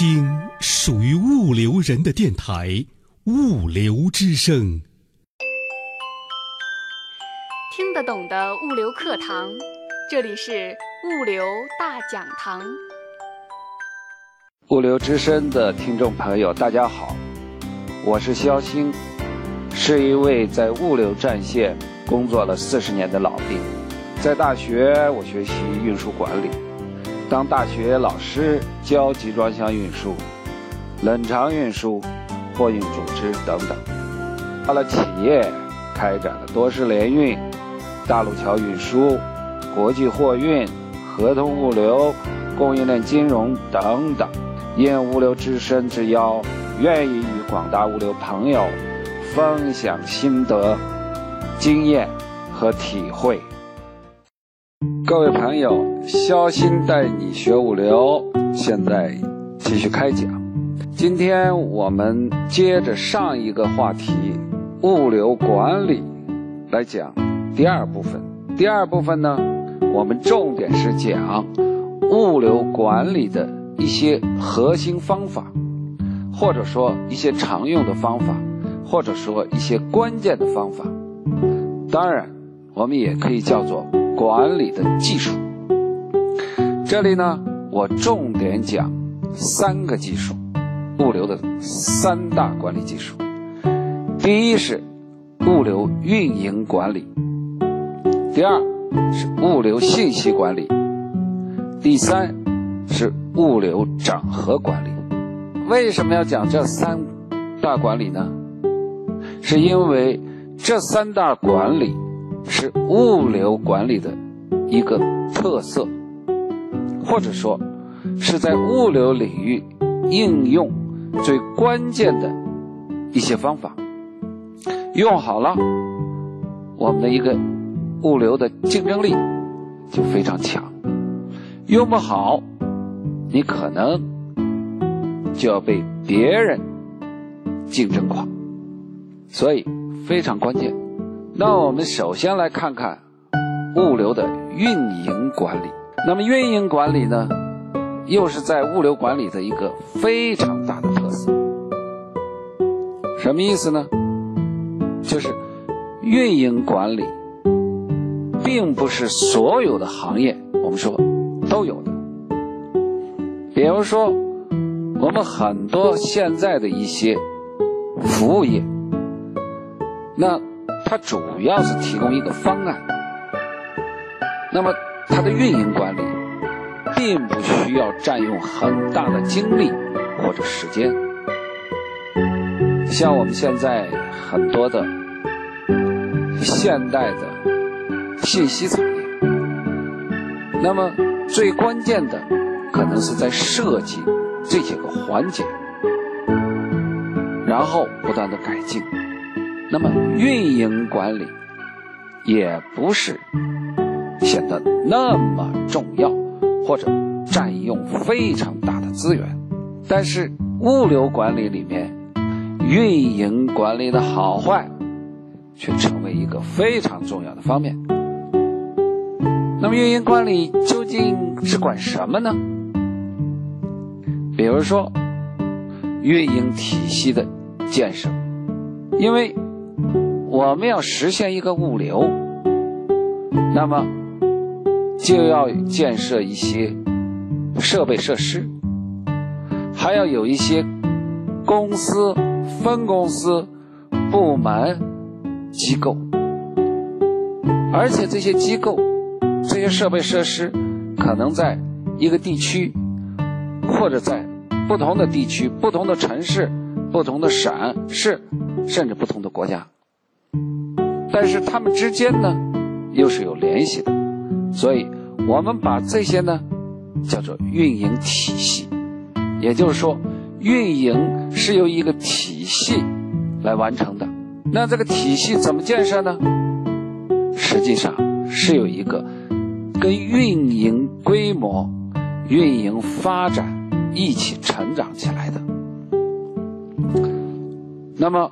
听属于物流人的电台《物流之声》，听得懂的物流课堂，这里是物流大讲堂。物流之声的听众朋友，大家好，我是肖星，是一位在物流战线工作了四十年的老兵。在大学，我学习运输管理。当大学老师教集装箱运输、冷藏运输、货运组织等等，到了企业开展了多式联运、大陆桥运输、国际货运、合同物流、供应链金融等等。应物流之声之邀，愿意与广大物流朋友分享心得、经验和体会。各位朋友，肖鑫带你学物流，现在继续开讲。今天我们接着上一个话题——物流管理来讲第二部分。第二部分呢，我们重点是讲物流管理的一些核心方法，或者说一些常用的方法，或者说一些关键的方法。当然，我们也可以叫做。管理的技术，这里呢，我重点讲三个技术，物流的三大管理技术。第一是物流运营管理，第二是物流信息管理，第三是物流整合管理。为什么要讲这三大管理呢？是因为这三大管理。是物流管理的一个特色，或者说是在物流领域应用最关键的一些方法。用好了，我们的一个物流的竞争力就非常强；用不好，你可能就要被别人竞争垮。所以非常关键。那我们首先来看看物流的运营管理。那么运营管理呢，又是在物流管理的一个非常大的特色。什么意思呢？就是运营管理并不是所有的行业我们说都有的。比如说，我们很多现在的一些服务业，那。它主要是提供一个方案，那么它的运营管理并不需要占用很大的精力或者时间。像我们现在很多的现代的信息产业，那么最关键的可能是在设计这些个环节，然后不断的改进。那么运营管理也不是显得那么重要，或者占用非常大的资源，但是物流管理里面，运营管理的好坏却成为一个非常重要的方面。那么运营管理究竟是管什么呢？比如说运营体系的建设，因为。我们要实现一个物流，那么就要建设一些设备设施，还要有一些公司、分公司、部门、机构，而且这些机构、这些设备设施可能在一个地区，或者在不同的地区、不同的城市、不同的省市，甚至不同的国家。但是它们之间呢，又是有联系的，所以我们把这些呢叫做运营体系，也就是说，运营是由一个体系来完成的。那这个体系怎么建设呢？实际上是有一个跟运营规模、运营发展一起成长起来的。那么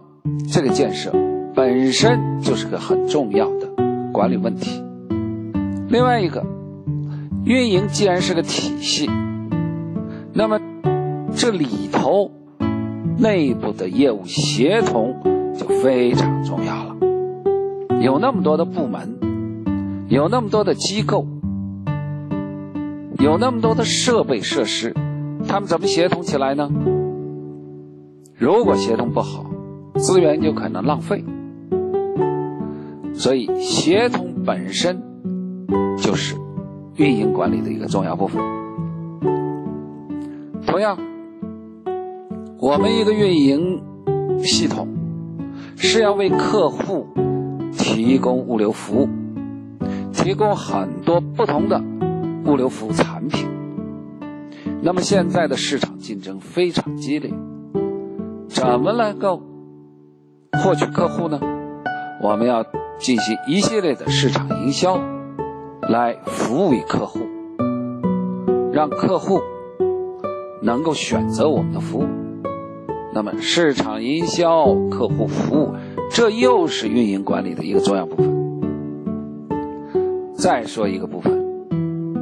这个建设。本身就是个很重要的管理问题。另外一个，运营既然是个体系，那么这里头内部的业务协同就非常重要了。有那么多的部门，有那么多的机构，有那么多的设备设施，他们怎么协同起来呢？如果协同不好，资源就可能浪费。所以，协同本身就是运营管理的一个重要部分。同样，我们一个运营系统是要为客户提供物流服务，提供很多不同的物流服务产品。那么，现在的市场竞争非常激烈。怎么能够获取客户呢？我们要进行一系列的市场营销，来服务于客户，让客户能够选择我们的服务。那么，市场营销、客户服务，这又是运营管理的一个重要部分。再说一个部分，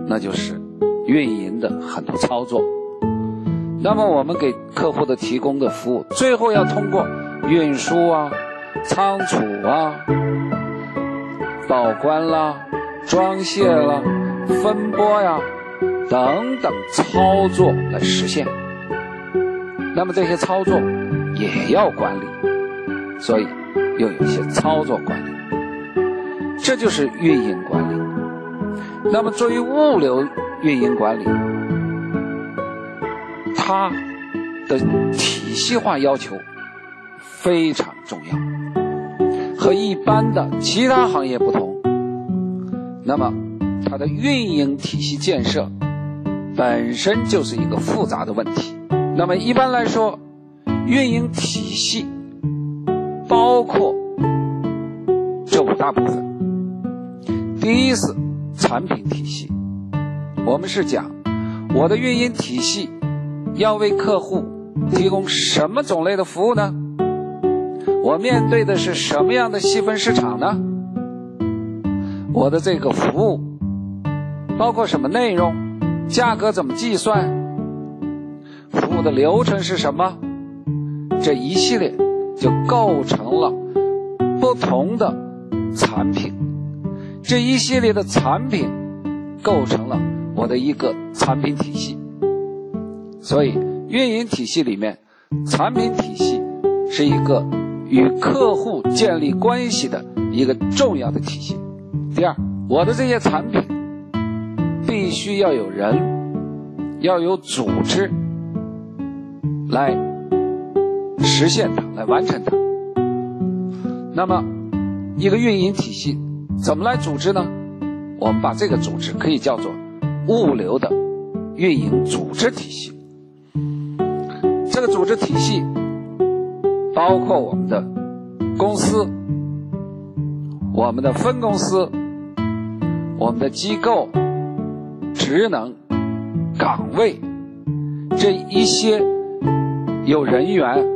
那就是运营的很多操作。那么我们给客户的提供的服务，最后要通过运输啊、仓储啊、报关啦、装卸啦、分拨呀等等操作来实现。那么这些操作也要管理，所以又有一些操作管理，这就是运营管理。那么作为物流运营管理。它的体系化要求非常重要，和一般的其他行业不同。那么，它的运营体系建设本身就是一个复杂的问题。那么，一般来说，运营体系包括这五大部分。第一是产品体系，我们是讲我的运营体系。要为客户提供什么种类的服务呢？我面对的是什么样的细分市场呢？我的这个服务包括什么内容？价格怎么计算？服务的流程是什么？这一系列就构成了不同的产品。这一系列的产品构成了我的一个产品体系。所以，运营体系里面，产品体系是一个与客户建立关系的一个重要的体系。第二，我的这些产品必须要有人，要有组织来实现它，来完成它。那么，一个运营体系怎么来组织呢？我们把这个组织可以叫做物流的运营组织体系。这个组织体系包括我们的公司、我们的分公司、我们的机构、职能、岗位这一些有人员、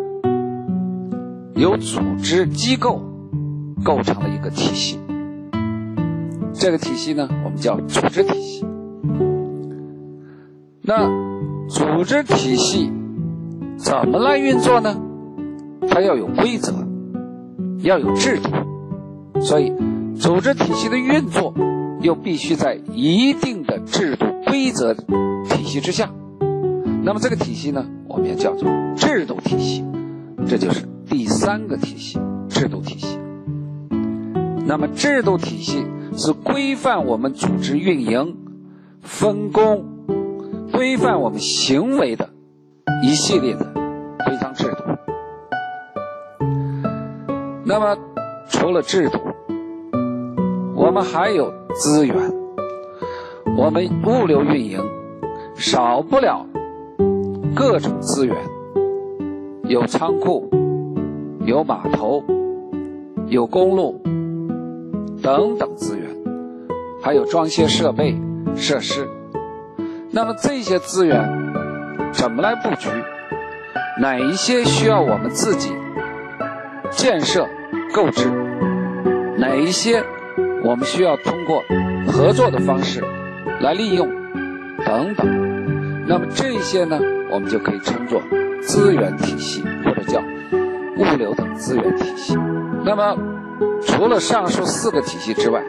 有组织机构构成了一个体系。这个体系呢，我们叫组织体系。那组织体系。怎么来运作呢？它要有规则，要有制度，所以组织体系的运作又必须在一定的制度规则体系之下。那么这个体系呢，我们也叫做制度体系，这就是第三个体系——制度体系。那么制度体系是规范我们组织运营、分工、规范我们行为的。一系列的规章制那么，除了制度，我们还有资源。我们物流运营少不了各种资源，有仓库，有码头，有公路等等资源，还有装卸设备设施。那么这些资源。怎么来布局？哪一些需要我们自己建设购置？哪一些我们需要通过合作的方式来利用？等等，那么这些呢，我们就可以称作资源体系，或者叫物流的资源体系。那么除了上述四个体系之外，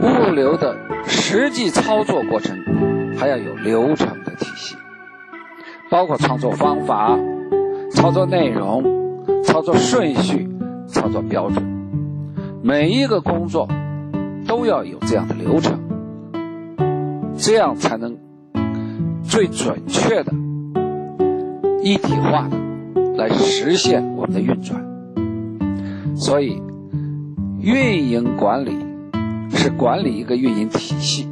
物流的实际操作过程还要有流程的体系，包括操作方法、操作内容、操作顺序、操作标准。每一个工作都要有这样的流程，这样才能最准确的、一体化的来实现我们的运转。所以，运营管理。是管理一个运营体系，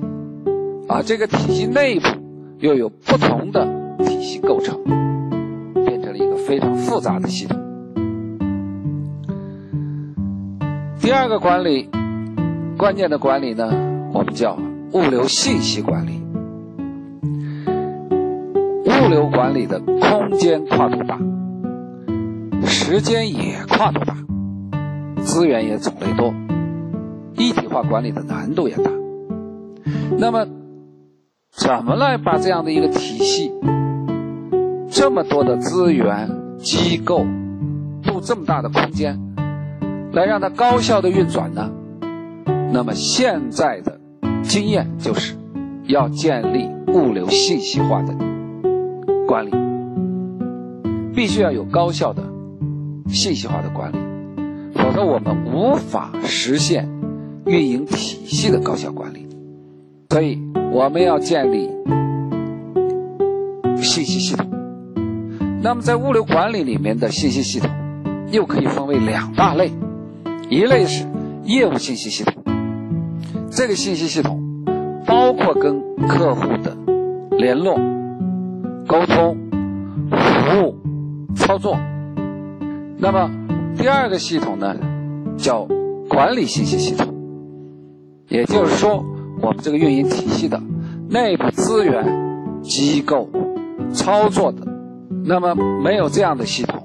啊，这个体系内部又有不同的体系构成，变成了一个非常复杂的系统。第二个管理，关键的管理呢，我们叫物流信息管理。物流管理的空间跨度大，时间也跨度大，资源也种类多。一体化管理的难度也大，那么怎么来把这样的一个体系，这么多的资源机构，布这么大的空间，来让它高效的运转呢？那么现在的经验就是，要建立物流信息化的管理，必须要有高效的信息化的管理，否则我们无法实现。运营体系的高效管理，所以我们要建立信息系统。那么在物流管理里面的信息系统，又可以分为两大类，一类是业务信息系统，这个信息系统包括跟客户的联络、沟通、服务、操作。那么第二个系统呢，叫管理信息系统。也就是说，我们这个运营体系的内部资源、机构、操作的，那么没有这样的系统，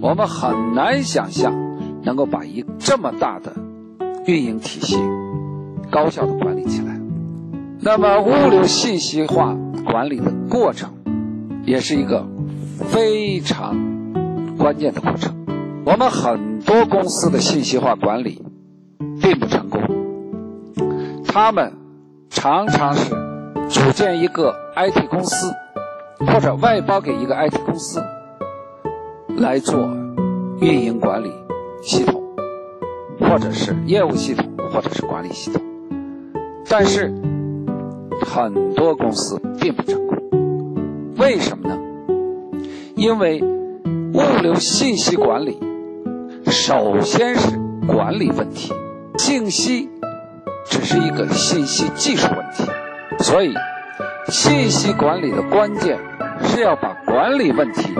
我们很难想象能够把一这么大的运营体系高效的管理起来。那么，物流信息化管理的过程，也是一个非常关键的过程。我们很多公司的信息化管理并不成功。他们常常是组建一个 IT 公司，或者外包给一个 IT 公司来做运营管理系统，或者是业务系统，或者是管理系统。但是很多公司并不成功，为什么呢？因为物流信息管理首先是管理问题，信息。只是一个信息技术问题，所以信息管理的关键是要把管理问题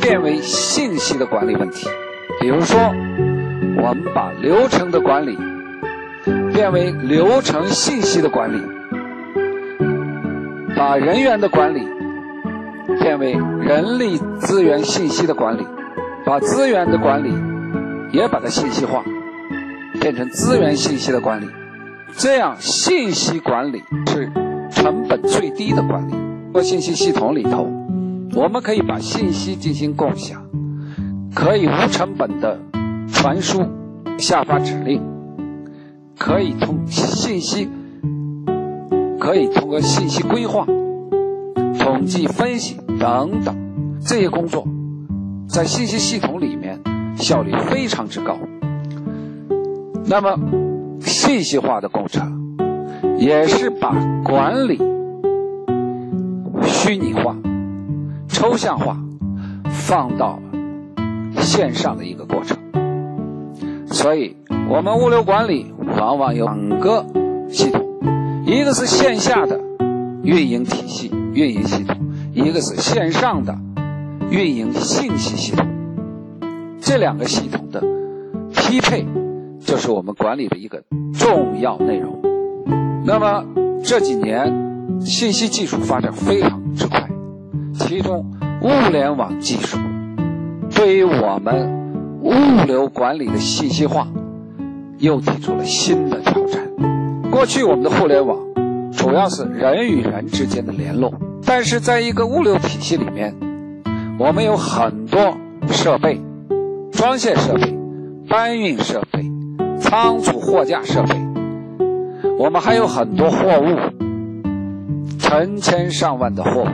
变为信息的管理问题。比如说，我们把流程的管理变为流程信息的管理，把人员的管理变为人力资源信息的管理，把资源的管理也把它信息化，变成资源信息的管理。这样，信息管理是成本最低的管理。做信息系统里头，我们可以把信息进行共享，可以无成本的传输、下发指令，可以通信息，可以通过信息规划、统计分析等等这些工作，在信息系统里面效率非常之高。那么。信息化的工程，也是把管理虚拟化、抽象化放到线上的一个过程。所以，我们物流管理往往有两个系统：一个是线下的运营体系、运营系统；一个是线上的运营信息系统。这两个系统的匹配。就是我们管理的一个重要内容。那么这几年信息技术发展非常之快，其中物联网技术对于我们物流管理的信息化又提出了新的挑战。过去我们的互联网主要是人与人之间的联络，但是在一个物流体系里面，我们有很多设备、装卸设备、搬运设备、仓储货架设备，我们还有很多货物，成千上万的货物。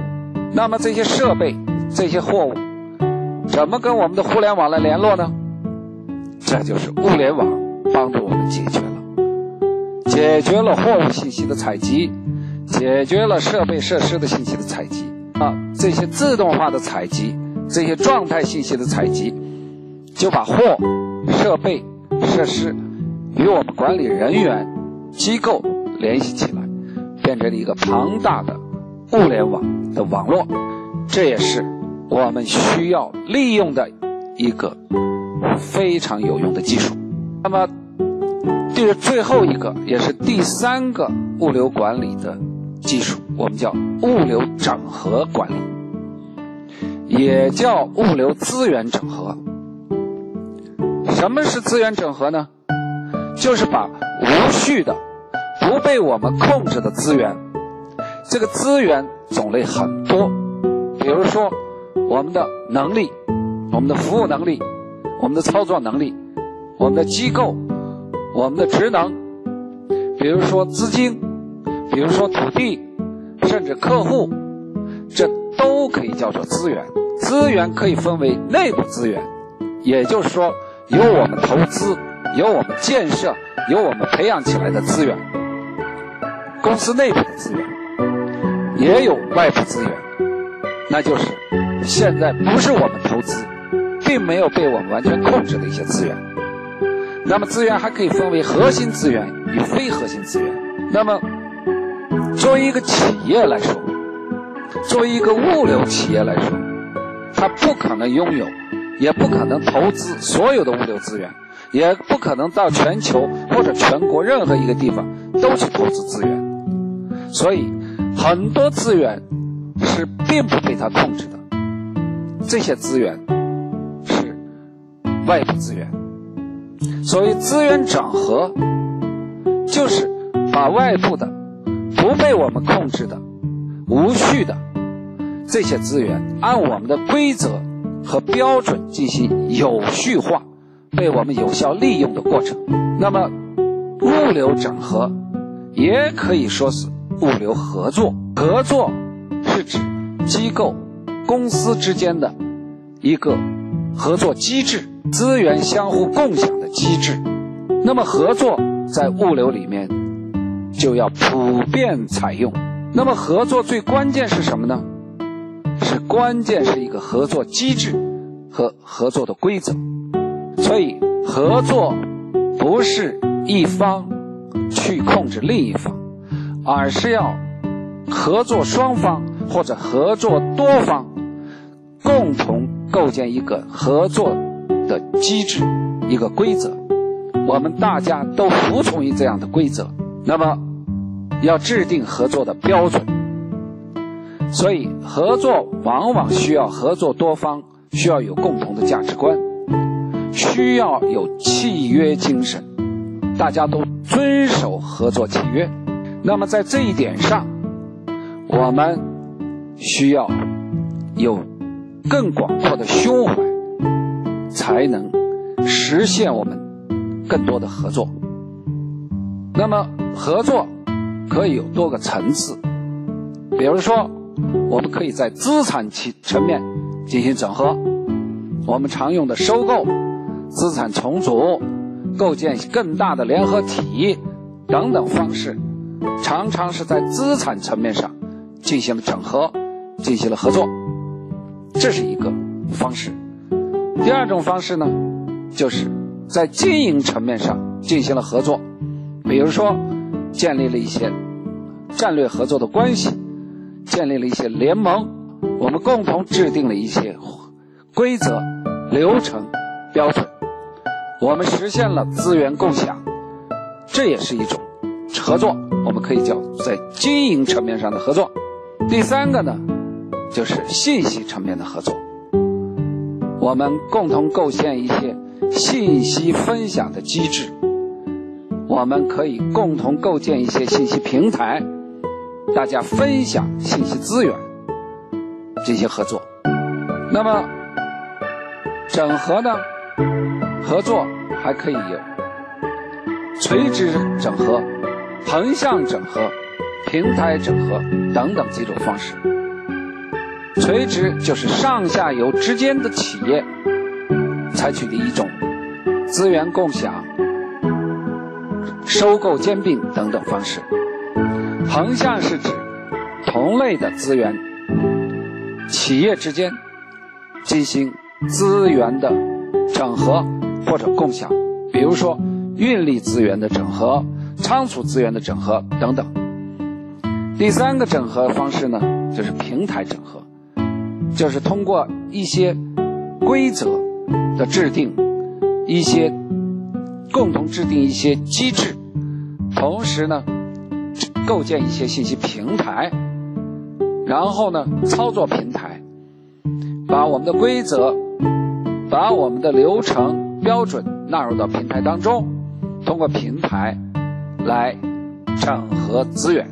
那么这些设备、这些货物，怎么跟我们的互联网来联络呢？这就是物联网帮助我们解决了，解决了货物信息的采集。解决了设备设施的信息的采集啊，这些自动化的采集，这些状态信息的采集，就把货、设备、设施与我们管理人员、机构联系起来，变成了一个庞大的物联网的网络。这也是我们需要利用的一个非常有用的技术。那么，第最后一个也是第三个物流管理的。技术我们叫物流整合管理，也叫物流资源整合。什么是资源整合呢？就是把无序的、不被我们控制的资源，这个资源种类很多，比如说我们的能力、我们的服务能力、我们的操作能力、我们的机构、我们的职能，比如说资金。比如说土地，甚至客户，这都可以叫做资源。资源可以分为内部资源，也就是说由我们投资、由我们建设、由我们培养起来的资源，公司内部的资源；也有外部资源，那就是现在不是我们投资，并没有被我们完全控制的一些资源。那么资源还可以分为核心资源与非核心资源。那么作为一个企业来说，作为一个物流企业来说，它不可能拥有，也不可能投资所有的物流资源，也不可能到全球或者全国任何一个地方都去投资资源。所以，很多资源是并不被它控制的，这些资源是外部资源。所谓资源整合，就是把外部的。不被我们控制的、无序的这些资源，按我们的规则和标准进行有序化，被我们有效利用的过程。那么，物流整合也可以说是物流合作。合作机构、公司之间的一个合作机制，资源相互共享的机制。那么，合作在物流里面。就要普遍采用。那么合作最关键是什么呢？是关键是一个合作机制和合作的规则。所以合作不是一方去控制另一方，而是要合作双方或者合作多方共同构建一个合作的机制、一个规则。我们大家都服从于这样的规则。那么。要制定合作的标准，所以合作往往需要合作多方，需要有共同的价值观，需要有契约精神，大家都遵守合作契约。那么在这一点上，我们需要有更广阔的胸怀，才能实现我们更多的合作。那么合作。可以有多个层次，比如说，我们可以在资产层层面进行整合，我们常用的收购、资产重组、构建更大的联合体等等方式，常常是在资产层面上进行整合，进行了合作，这是一个方式。第二种方式呢，就是在经营层面上进行了合作，比如说。建立了一些战略合作的关系，建立了一些联盟，我们共同制定了一些规则、流程、标准，我们实现了资源共享，这也是一种合作，我们可以叫在经营层面上的合作。第三个呢，就是信息层面的合作，我们共同构建一些信息分享的机制。我们可以共同构建一些信息平台，大家分享信息资源。进行合作。那么整合呢？合作还可以有垂直整合、横向整合、平台整合等等几种方式。垂直就是上下游之间的企业采取的一种资源共享、收购兼并等等方式。横向是指同类的资源企业之间进行资源的整合或者共享，比如说运力资源的整合、仓储资源的整合等等。第三个整合方式呢，就是平台整合。就是通过一些规则的制定，一些共同制定一些机制，同时呢，构建一些信息平台，然后呢，操作平台，把我们的规则、把我们的流程标准纳入到平台当中，通过平台来整合资源。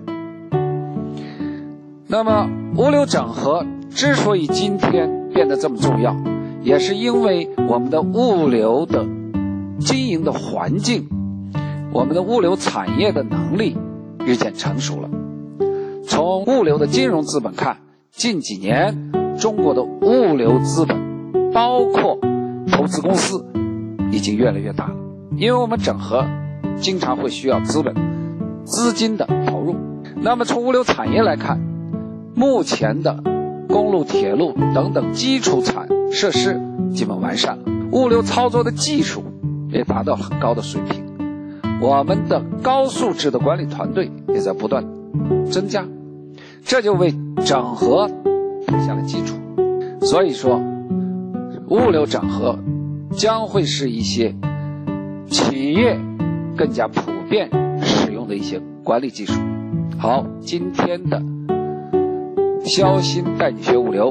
那么物流整合。之所以今天变得这么重要，也是因为我们的物流的经营的环境，我们的物流产业的能力日渐成熟了。从物流的金融资本看，近几年中国的物流资本，包括投资公司，已经越来越大了。因为我们整合经常会需要资本、资金的投入。那么从物流产业来看，目前的。公路、铁路等等基础产设施基本完善了，物流操作的技术也达到很高的水平，我们的高素质的管理团队也在不断增加，这就为整合打下了基础。所以说，物流整合将会是一些企业更加普遍使用的一些管理技术。好，今天的。肖鑫带你学物流，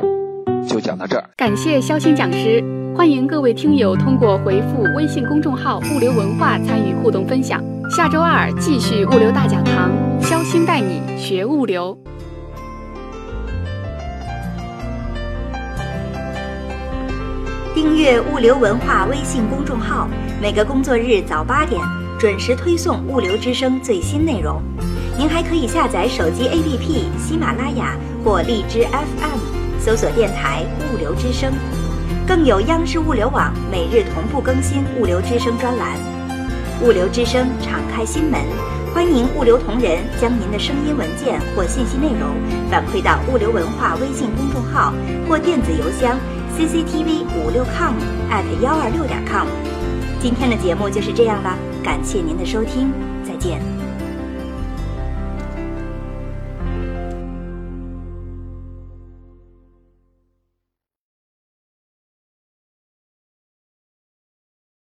就讲到这儿。感谢肖鑫讲师，欢迎各位听友通过回复微信公众号“物流文化”参与互动分享。下周二继续物流大讲堂，肖鑫带你学物流。订阅物流文化微信公众号，每个工作日早八点准时推送物流之声最新内容。您还可以下载手机 APP 喜马拉雅或荔枝 FM，搜索电台物流之声，更有央视物流网每日同步更新物流之声专栏。物流之声敞开心门，欢迎物流同仁将您的声音文件或信息内容反馈到物流文化微信公众号或电子邮箱 cctv 五六 com at 幺二六点 com。今天的节目就是这样了，感谢您的收听，再见。